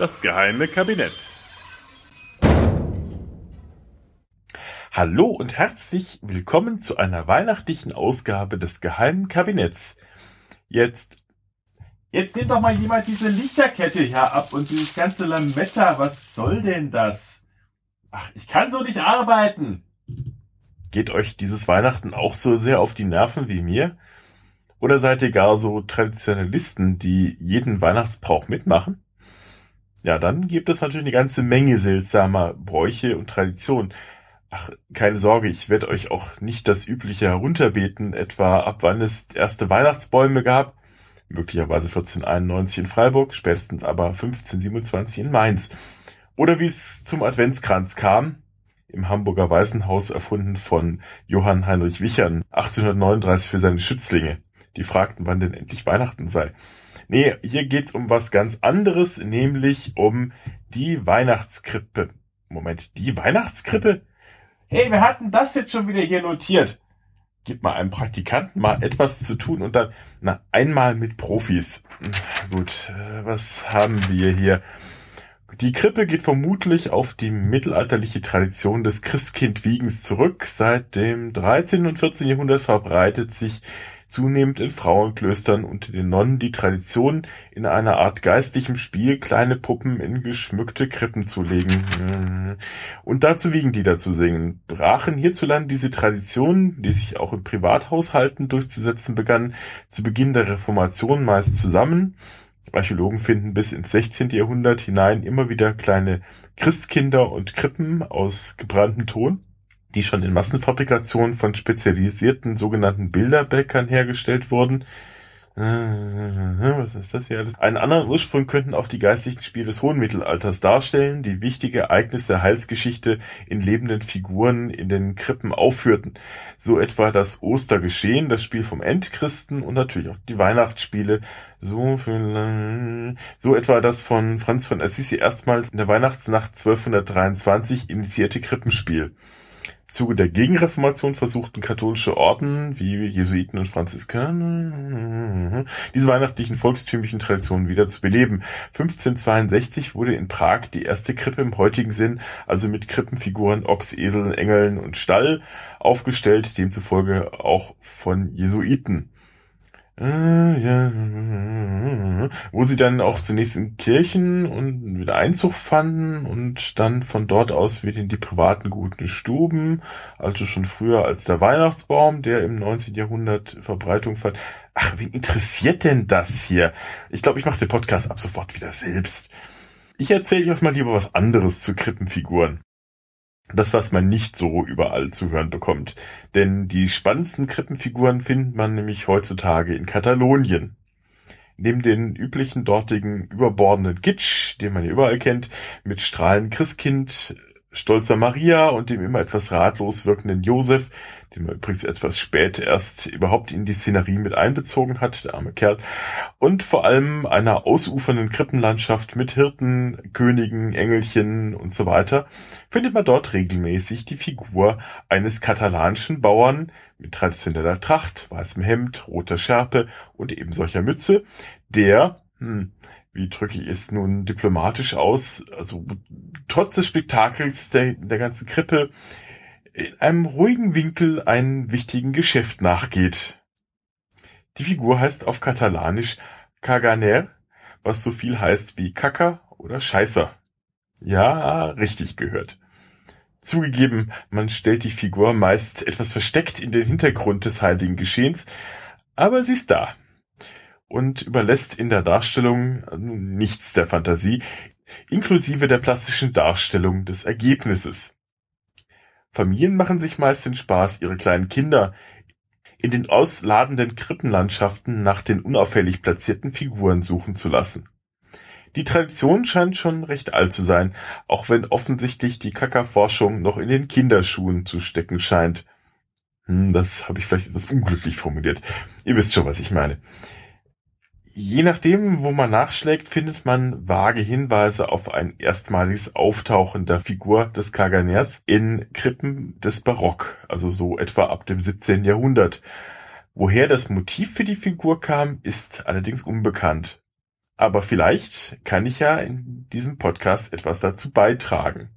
Das geheime Kabinett. Hallo und herzlich willkommen zu einer weihnachtlichen Ausgabe des geheimen Kabinetts. Jetzt, jetzt nimmt doch mal jemand diese Lichterkette hier ab und dieses ganze Lametta. Was soll denn das? Ach, ich kann so nicht arbeiten. Geht euch dieses Weihnachten auch so sehr auf die Nerven wie mir? Oder seid ihr gar so Traditionalisten, die jeden Weihnachtsbrauch mitmachen? Ja, dann gibt es natürlich eine ganze Menge seltsamer Bräuche und Traditionen. Ach, keine Sorge, ich werde euch auch nicht das übliche herunterbeten, etwa ab wann es erste Weihnachtsbäume gab. Möglicherweise 1491 in Freiburg, spätestens aber 1527 in Mainz. Oder wie es zum Adventskranz kam, im Hamburger Waisenhaus erfunden von Johann Heinrich Wichern 1839 für seine Schützlinge. Die fragten, wann denn endlich Weihnachten sei. Nee, hier geht's um was ganz anderes, nämlich um die Weihnachtskrippe. Moment, die Weihnachtskrippe? Hey, wir hatten das jetzt schon wieder hier notiert. Gib mal einem Praktikanten mal etwas zu tun und dann, na, einmal mit Profis. Gut, äh, was haben wir hier? Die Krippe geht vermutlich auf die mittelalterliche Tradition des Christkindwiegens zurück. Seit dem 13. und 14. Jahrhundert verbreitet sich zunehmend in Frauenklöstern unter den Nonnen die Tradition, in einer Art geistlichem Spiel kleine Puppen in geschmückte Krippen zu legen und dazu Wiegenlieder zu singen. Brachen hierzulande diese Traditionen, die sich auch in Privathaushalten durchzusetzen begannen, zu Beginn der Reformation meist zusammen. Archäologen finden bis ins 16. Jahrhundert hinein immer wieder kleine Christkinder und Krippen aus gebranntem Ton die schon in Massenfabrikation von spezialisierten sogenannten Bilderbäckern hergestellt wurden. Äh, was ist das hier alles? Einen anderen Ursprung könnten auch die geistlichen Spiele des hohen Mittelalters darstellen, die wichtige Ereignisse der Heilsgeschichte in lebenden Figuren in den Krippen aufführten. So etwa das Ostergeschehen, das Spiel vom Endchristen und natürlich auch die Weihnachtsspiele. So, viel, so etwa das von Franz von Assisi erstmals in der Weihnachtsnacht 1223 initiierte Krippenspiel. Zuge der Gegenreformation versuchten katholische Orden wie Jesuiten und Franziskaner diese weihnachtlichen volkstümlichen Traditionen wieder zu beleben. 1562 wurde in Prag die erste Krippe im heutigen Sinn, also mit Krippenfiguren, Ochs, Eseln, Engeln und Stall, aufgestellt, demzufolge auch von Jesuiten. Wo sie dann auch zunächst in Kirchen und wieder Einzug fanden und dann von dort aus wieder in die privaten guten Stuben, also schon früher als der Weihnachtsbaum, der im 19. Jahrhundert Verbreitung fand. Ach, wen interessiert denn das hier? Ich glaube, ich mache den Podcast ab sofort wieder selbst. Ich erzähle euch mal lieber was anderes zu Krippenfiguren. Das, was man nicht so überall zu hören bekommt. Denn die spannendsten Krippenfiguren findet man nämlich heutzutage in Katalonien. Neben den üblichen dortigen überbordenden Kitsch, den man ja überall kennt, mit strahlendem Christkind, stolzer Maria und dem immer etwas ratlos wirkenden Josef, den man übrigens etwas spät erst überhaupt in die Szenerie mit einbezogen hat, der arme Kerl, und vor allem einer ausufernden Krippenlandschaft mit Hirten, Königen, Engelchen und so weiter, findet man dort regelmäßig die Figur eines katalanischen Bauern mit traditioneller Tracht, weißem Hemd, roter Schärpe und eben solcher Mütze, der, hm, wie drücke ich es nun diplomatisch aus, also trotz des Spektakels der, der ganzen Krippe in einem ruhigen Winkel einem wichtigen Geschäft nachgeht. Die Figur heißt auf Katalanisch Caganer, was so viel heißt wie Kacker oder Scheißer. Ja, richtig gehört. Zugegeben, man stellt die Figur meist etwas versteckt in den Hintergrund des heiligen Geschehens, aber sie ist da und überlässt in der Darstellung nichts der Fantasie, inklusive der plastischen Darstellung des Ergebnisses. Familien machen sich meist den Spaß, ihre kleinen Kinder in den ausladenden Krippenlandschaften nach den unauffällig platzierten Figuren suchen zu lassen. Die Tradition scheint schon recht alt zu sein, auch wenn offensichtlich die Kackerforschung noch in den Kinderschuhen zu stecken scheint. Hm, das habe ich vielleicht etwas unglücklich formuliert. Ihr wisst schon, was ich meine. Je nachdem, wo man nachschlägt, findet man vage Hinweise auf ein erstmaliges Auftauchen der Figur des Kaganers in Krippen des Barock, also so etwa ab dem 17. Jahrhundert. Woher das Motiv für die Figur kam, ist allerdings unbekannt. Aber vielleicht kann ich ja in diesem Podcast etwas dazu beitragen.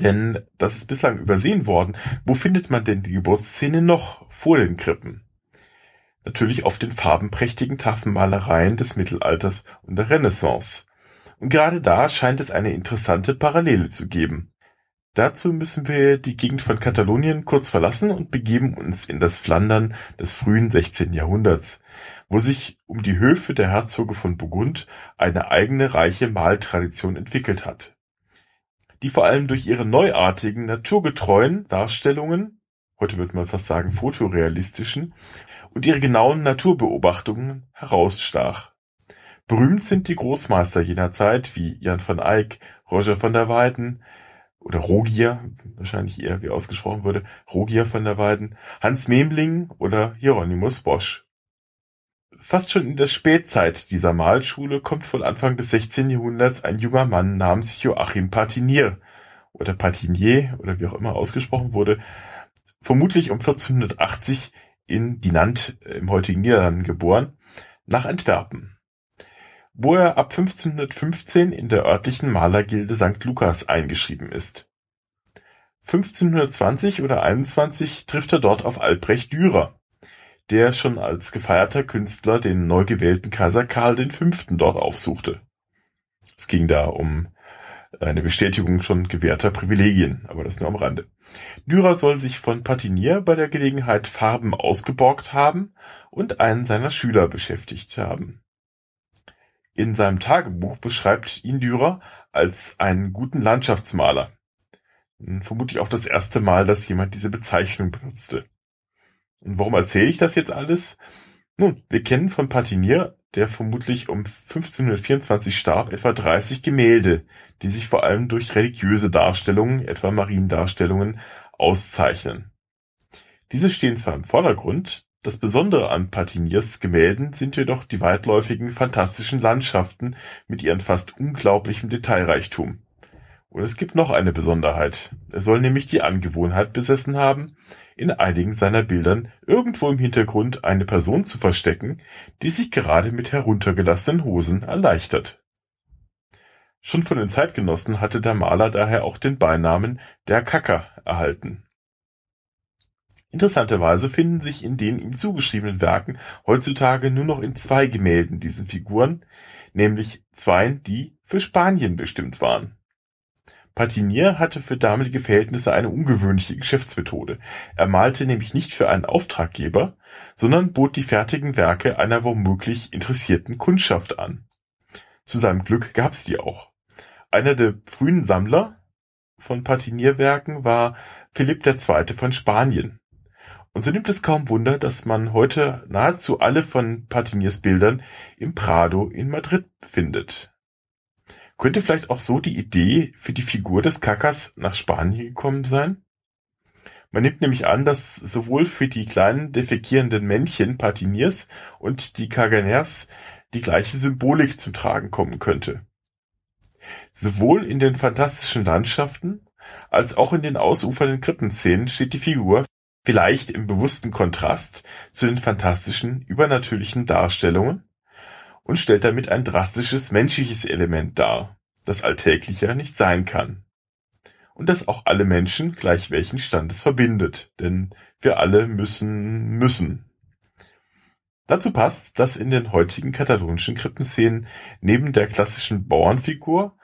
Denn das ist bislang übersehen worden. Wo findet man denn die Geburtsszene noch vor den Krippen? Natürlich auf den farbenprächtigen Tafelmalereien des Mittelalters und der Renaissance. Und gerade da scheint es eine interessante Parallele zu geben. Dazu müssen wir die Gegend von Katalonien kurz verlassen und begeben uns in das Flandern des frühen 16. Jahrhunderts, wo sich um die Höfe der Herzoge von Burgund eine eigene reiche Maltradition entwickelt hat, die vor allem durch ihre neuartigen, naturgetreuen Darstellungen, heute würde man fast sagen fotorealistischen, und ihre genauen Naturbeobachtungen herausstach. Berühmt sind die Großmeister jener Zeit wie Jan van Eyck, Roger von der Weyden, oder Rogier, wahrscheinlich eher wie ausgesprochen wurde, Rogier von der Weiden, Hans Memling oder Hieronymus Bosch. Fast schon in der Spätzeit dieser Malschule kommt von Anfang des 16. Jahrhunderts ein junger Mann namens Joachim Patinier oder Patinier oder wie auch immer ausgesprochen wurde, vermutlich um 1480 in Dinant im heutigen Niederlanden geboren, nach Antwerpen wo er ab 1515 in der örtlichen Malergilde St. Lukas eingeschrieben ist. 1520 oder 21 trifft er dort auf Albrecht Dürer, der schon als gefeierter Künstler den neu gewählten Kaiser Karl V. dort aufsuchte. Es ging da um eine Bestätigung schon gewährter Privilegien, aber das nur am Rande. Dürer soll sich von Patinier bei der Gelegenheit Farben ausgeborgt haben und einen seiner Schüler beschäftigt haben. In seinem Tagebuch beschreibt ihn Dürer als einen guten Landschaftsmaler. Vermutlich auch das erste Mal, dass jemand diese Bezeichnung benutzte. Und warum erzähle ich das jetzt alles? Nun, wir kennen von Patinier, der vermutlich um 1524 starb, etwa 30 Gemälde, die sich vor allem durch religiöse Darstellungen, etwa Mariendarstellungen, auszeichnen. Diese stehen zwar im Vordergrund, das Besondere an Patiniers Gemälden sind jedoch die weitläufigen, phantastischen Landschaften mit ihrem fast unglaublichen Detailreichtum. Und es gibt noch eine Besonderheit. Er soll nämlich die Angewohnheit besessen haben, in einigen seiner Bildern irgendwo im Hintergrund eine Person zu verstecken, die sich gerade mit heruntergelassenen Hosen erleichtert. Schon von den Zeitgenossen hatte der Maler daher auch den Beinamen der Kacker erhalten. Interessanterweise finden sich in den ihm zugeschriebenen Werken heutzutage nur noch in zwei Gemälden diese Figuren, nämlich zweien, die für Spanien bestimmt waren. Patinier hatte für damalige Verhältnisse eine ungewöhnliche Geschäftsmethode. Er malte nämlich nicht für einen Auftraggeber, sondern bot die fertigen Werke einer womöglich interessierten Kundschaft an. Zu seinem Glück gab's die auch. Einer der frühen Sammler von Patinierwerken war Philipp II. von Spanien. Und so nimmt es kaum Wunder, dass man heute nahezu alle von Patiniers Bildern im Prado in Madrid findet. Könnte vielleicht auch so die Idee für die Figur des Kakas nach Spanien gekommen sein? Man nimmt nämlich an, dass sowohl für die kleinen defekierenden Männchen Patiniers und die Kaganers die gleiche Symbolik zum Tragen kommen könnte. Sowohl in den fantastischen Landschaften als auch in den ausufernden Krippenszenen steht die Figur vielleicht im bewussten Kontrast zu den phantastischen, übernatürlichen Darstellungen und stellt damit ein drastisches menschliches Element dar, das alltäglicher nicht sein kann. Und das auch alle Menschen gleich welchen Standes verbindet, denn wir alle müssen müssen. Dazu passt, dass in den heutigen katalonischen Krippenszenen neben der klassischen Bauernfigur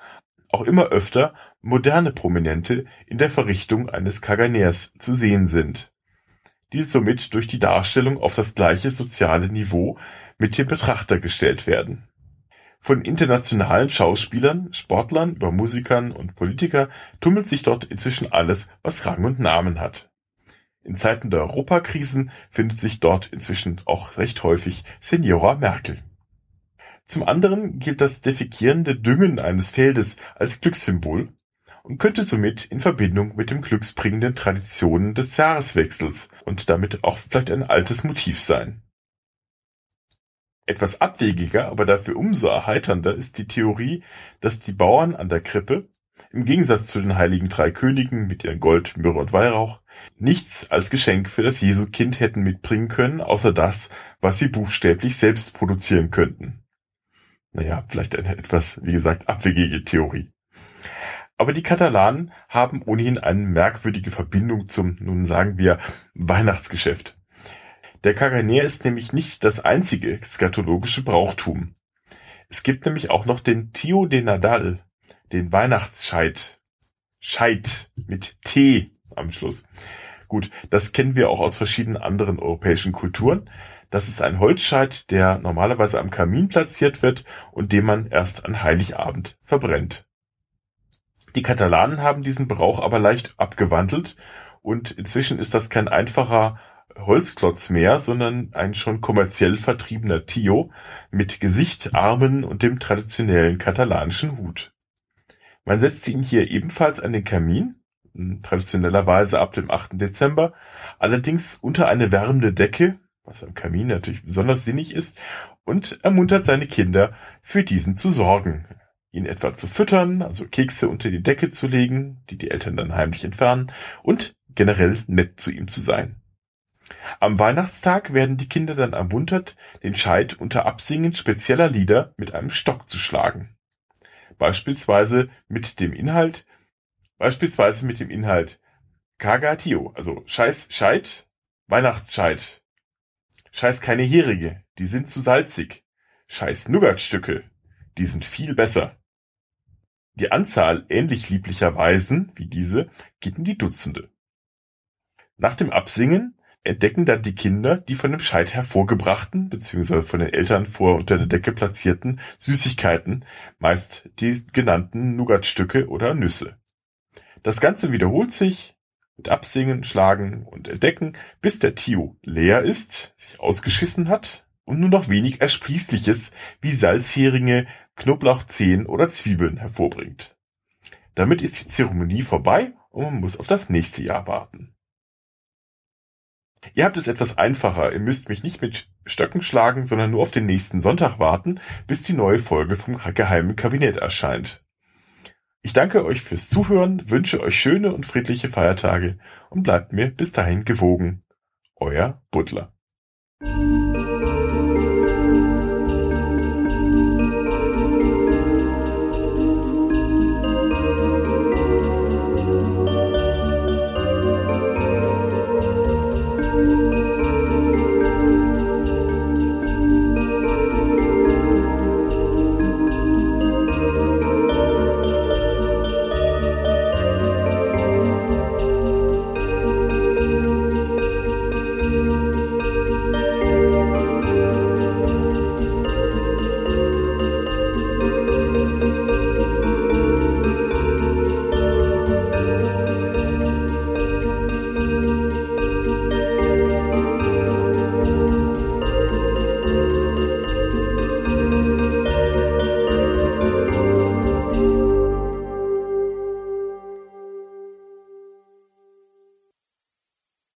auch immer öfter moderne Prominente in der Verrichtung eines Kaganers zu sehen sind die somit durch die Darstellung auf das gleiche soziale Niveau mit dem Betrachter gestellt werden. Von internationalen Schauspielern, Sportlern über Musikern und Politiker tummelt sich dort inzwischen alles, was Rang und Namen hat. In Zeiten der Europakrisen findet sich dort inzwischen auch recht häufig Senora Merkel. Zum anderen gilt das defekierende Düngen eines Feldes als Glückssymbol und könnte somit in Verbindung mit den glücksbringenden Traditionen des Jahreswechsels und damit auch vielleicht ein altes Motiv sein. Etwas abwegiger, aber dafür umso erheiternder ist die Theorie, dass die Bauern an der Krippe, im Gegensatz zu den heiligen drei Königen mit ihren Gold, Myrrhe und Weihrauch, nichts als Geschenk für das Jesukind hätten mitbringen können, außer das, was sie buchstäblich selbst produzieren könnten. Naja, vielleicht eine etwas, wie gesagt, abwegige Theorie. Aber die Katalanen haben ohnehin eine merkwürdige Verbindung zum, nun sagen wir, Weihnachtsgeschäft. Der Kaganer ist nämlich nicht das einzige skatologische Brauchtum. Es gibt nämlich auch noch den Tio de Nadal, den Weihnachtsscheit. Scheit mit T am Schluss. Gut, das kennen wir auch aus verschiedenen anderen europäischen Kulturen. Das ist ein Holzscheit, der normalerweise am Kamin platziert wird und den man erst an Heiligabend verbrennt. Die Katalanen haben diesen Brauch aber leicht abgewandelt und inzwischen ist das kein einfacher Holzklotz mehr, sondern ein schon kommerziell vertriebener Tio mit Gesicht, Armen und dem traditionellen katalanischen Hut. Man setzt ihn hier ebenfalls an den Kamin, traditionellerweise ab dem 8. Dezember, allerdings unter eine wärmende Decke, was am Kamin natürlich besonders sinnig ist, und ermuntert seine Kinder, für diesen zu sorgen. Ihn etwa zu füttern, also Kekse unter die Decke zu legen, die die Eltern dann heimlich entfernen, und generell nett zu ihm zu sein. Am Weihnachtstag werden die Kinder dann ermuntert, den Scheit unter Absingen spezieller Lieder mit einem Stock zu schlagen. Beispielsweise mit dem Inhalt, beispielsweise mit dem Inhalt Kagatio, also Scheiß Scheit, Weihnachtsscheit. Scheiß keine Herige, die sind zu salzig. Scheiß Nougatstücke, die sind viel besser. Die Anzahl ähnlich lieblicher Weisen wie diese geht in die Dutzende. Nach dem Absingen entdecken dann die Kinder die von dem Scheit hervorgebrachten bzw. von den Eltern vor unter der Decke platzierten Süßigkeiten, meist die genannten Nougatstücke oder Nüsse. Das Ganze wiederholt sich mit Absingen, Schlagen und Entdecken, bis der Tio leer ist, sich ausgeschissen hat und nur noch wenig Ersprießliches wie Salzheringe, Knoblauchzehen oder Zwiebeln hervorbringt. Damit ist die Zeremonie vorbei und man muss auf das nächste Jahr warten. Ihr habt es etwas einfacher. Ihr müsst mich nicht mit Stöcken schlagen, sondern nur auf den nächsten Sonntag warten, bis die neue Folge vom Geheimen Kabinett erscheint. Ich danke euch fürs Zuhören, wünsche euch schöne und friedliche Feiertage und bleibt mir bis dahin gewogen. Euer Butler.